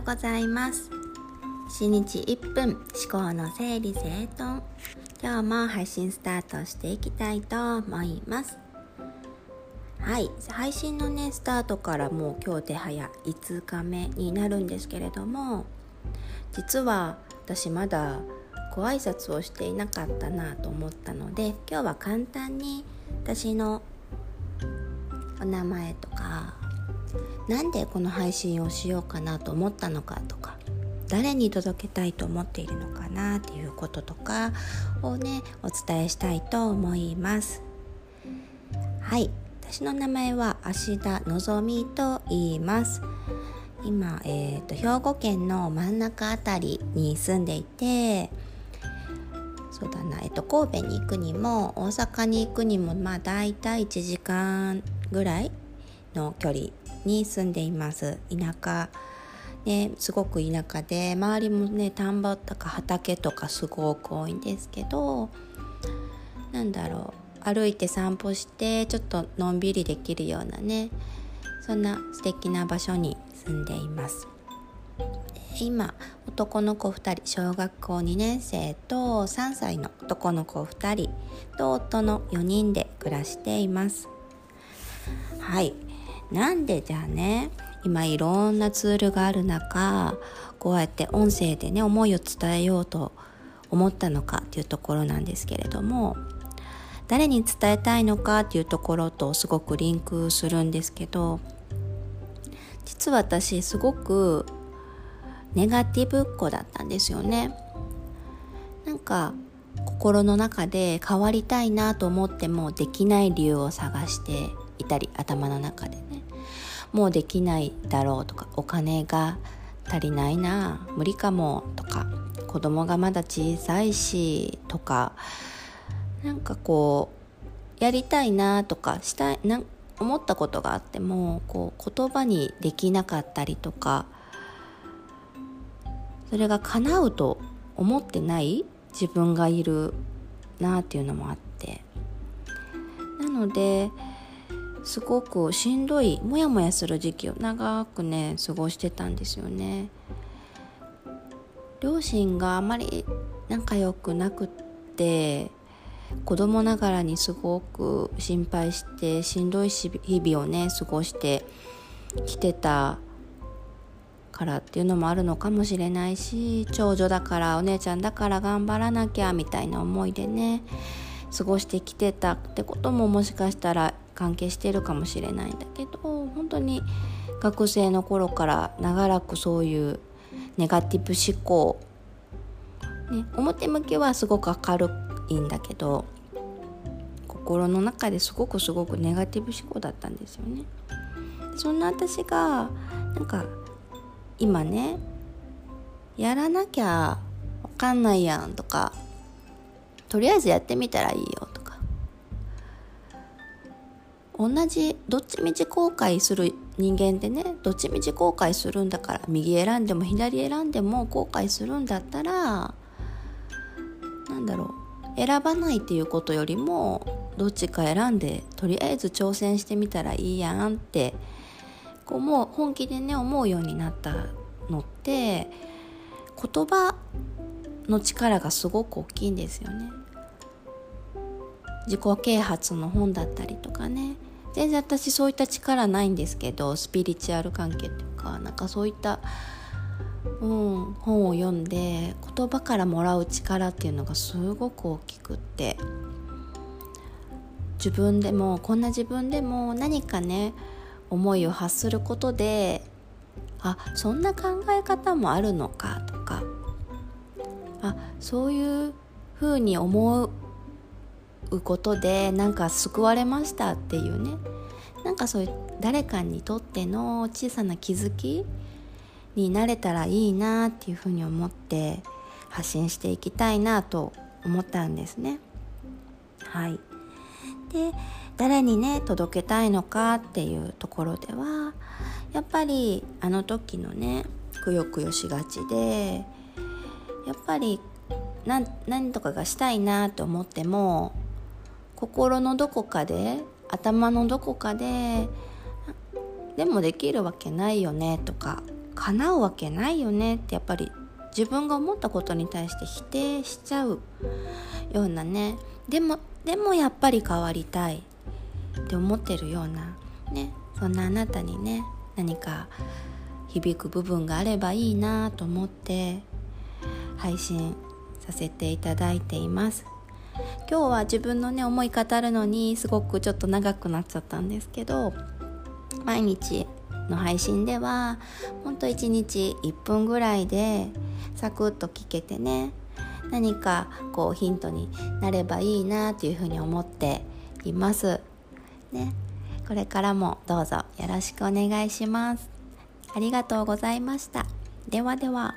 ようございます。1日1分思考の整理整頓。今日も配信スタートしていきたいと思います。はい配信のねスタートからもう今日で早5日目になるんですけれども実は私まだご挨拶をしていなかったなと思ったので今日は簡単に私のお名前とかなんでこの配信をしようかなと思ったのかとか誰に届けたいと思っているのかなっていうこととかをねお伝えしたいと思います。はい。私の名前は芦田のぞみと言います。今、えーと、兵庫県の真ん中あたりに住んでいてそうだな、えっと、神戸に行くにも大阪に行くにもまあ大体1時間ぐらいの距離に住んでいます。田舎。ねすごく田舎で周りもね田んぼとか畑とかすごく多いんですけどなんだろう。歩いて散歩してちょっとのんびりできるようなねそんな素敵な場所に住んでいます。今男の子2人小学校2年生と3歳の男の子2人と夫の4人で暮らしています。はい。なんでじゃあね今いろんなツールがある中こうやって音声でね思いを伝えようと思ったのかっていうところなんですけれども誰に伝えたいのかっていうところとすごくリンクするんですけど実は私すごくネガティブっ子だったんですよね。なんか心の中で変わりたいなと思ってもできない理由を探していたり頭の中で。もうできないだろうとかお金が足りないな無理かもとか子供がまだ小さいしとかなんかこうやりたいなとかしたいな思ったことがあってもこう言葉にできなかったりとかそれが叶うと思ってない自分がいるなっていうのもあって。なのですごくしんどいモヤモヤする時期を長くね過ごしてたんですよね。両親があまり仲良くなくって子供ながらにすごく心配してしんどい日々をね過ごしてきてたからっていうのもあるのかもしれないし長女だからお姉ちゃんだから頑張らなきゃみたいな思いでね過ごしてきてたってことももしかしたら関係してるかもしれないんだけど本当に学生の頃から長らくそういうネガティブ思考、ね、表向きはすごく明るいんだけど心の中ですごくすごくネガティブ思考だったんですよね。そんな私がなんか今ねやらなきゃわかんないやんとかとりあえずやってみたらいいよとか同じどっちみち後悔する人間ってねどっちみち後悔するんだから右選んでも左選んでも後悔するんだったらなんだろう選ばないっていうことよりもどっちか選んでとりあえず挑戦してみたらいいやんってこうもう本気でね思うようになったのって言葉の力がすごく大きいんですよね。自己啓発の本だったりとかね。全然私そういった力ないんですけどスピリチュアル関係というかなんかそういった、うん、本を読んで言葉からもらう力っていうのがすごく大きくって自分でもこんな自分でも何かね思いを発することであそんな考え方もあるのかとかあそういうふうに思うことでなんか救われましたっていうねなんかそういう誰かにとっての小さな気づきになれたらいいなっていうふうに思って発信していきたいなと思ったんですね。はいで誰にね届けたいのかっていうところではやっぱりあの時のねくよくよしがちでやっぱり何とかがしたいなと思っても心のどこかで頭のどこかででもできるわけないよねとか叶うわけないよねってやっぱり自分が思ったことに対して否定しちゃうようなね。でもでもやっぱり変わりたいって思ってるようなね。そんなあなたにね何か響く部分があればいいなと思って配信させていただいています。今日は自分のね思い語るのにすごくちょっと長くなっちゃったんですけど毎日の配信ではほんと1日1分ぐらいでサクッと聞けてね何かこうヒントになればいいなというふうに思っています。ね、これからもどうぞよろしくお願いします。ありがとうございました。ではでは。